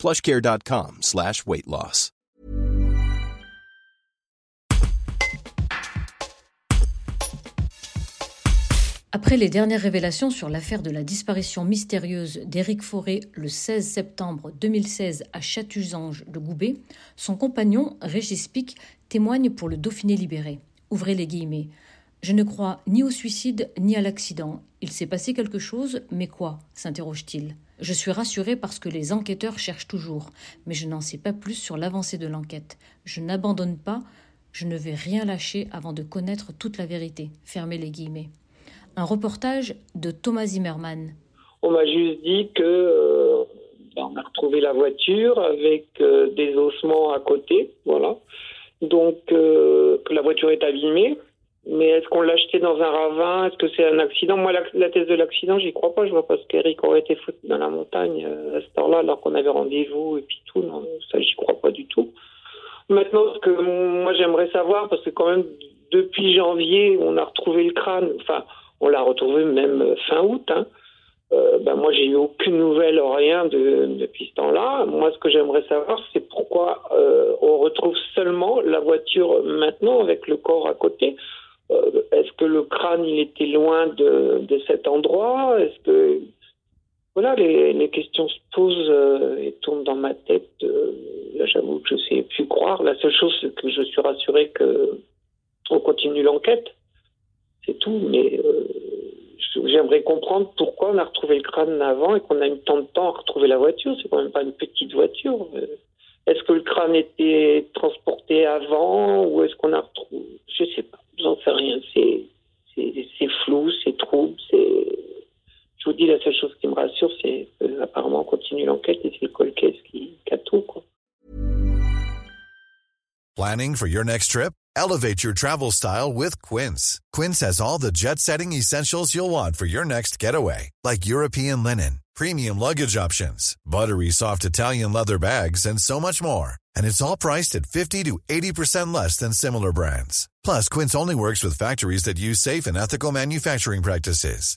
plushcare.com slash weight. Après les dernières révélations sur l'affaire de la disparition mystérieuse d'Éric Fauré le 16 septembre 2016 à Châtuzange de Goubet, son compagnon, Régis Pic, témoigne pour le Dauphiné libéré. Ouvrez les guillemets. Je ne crois ni au suicide ni à l'accident. Il s'est passé quelque chose, mais quoi? s'interroge-t-il. Je suis rassuré parce que les enquêteurs cherchent toujours, mais je n'en sais pas plus sur l'avancée de l'enquête. Je n'abandonne pas, je ne vais rien lâcher avant de connaître toute la vérité. Fermez les guillemets. Un reportage de Thomas Zimmerman. On m'a juste dit que euh, on a retrouvé la voiture avec euh, des ossements à côté, voilà. Donc euh, que la voiture est abîmée. Mais est-ce qu'on l'a acheté dans un ravin? Est-ce que c'est un accident? Moi, la, thèse de l'accident, j'y crois pas. Je vois pas ce qu'Eric aurait été foutu dans la montagne à cette heure-là, alors qu'on avait rendez-vous et puis tout. Non, ça, j'y crois pas du tout. Maintenant, ce que moi j'aimerais savoir, parce que quand même depuis janvier, on a retrouvé le crâne. Enfin, on l'a retrouvé même fin août. Hein. Euh, ben moi, j'ai eu aucune nouvelle, rien de, depuis ce temps-là. Moi, ce que j'aimerais savoir, c'est pourquoi euh, on retrouve seulement la voiture maintenant avec le corps à côté? Euh, Est-ce que le crâne, il était loin de, cet endroit? Est-ce que voilà, les, questions se posent euh, et tournent dans ma tête. Euh, j'avoue que je sais plus croire. La seule chose, c'est que je suis rassuré que on continue l'enquête. C'est tout, mais j'aimerais comprendre pourquoi on a retrouvé le crâne avant et qu'on a mis tant de temps à retrouver la voiture. C'est quand même pas une petite voiture. Est-ce que le crâne était transporté avant ou est-ce qu'on a retrouvé Je sais La seule chose qui me rassure, c'est qu'apparemment on continue l'enquête et c'est le colquet qui, qui a tout quoi. Planning for your next trip? Elevate your travel style with Quince. Quince has all the jet setting essentials you'll want for your next getaway, like European linen, premium luggage options, buttery soft Italian leather bags, and so much more. And it's all priced at 50 to 80% less than similar brands. Plus, Quince only works with factories that use safe and ethical manufacturing practices.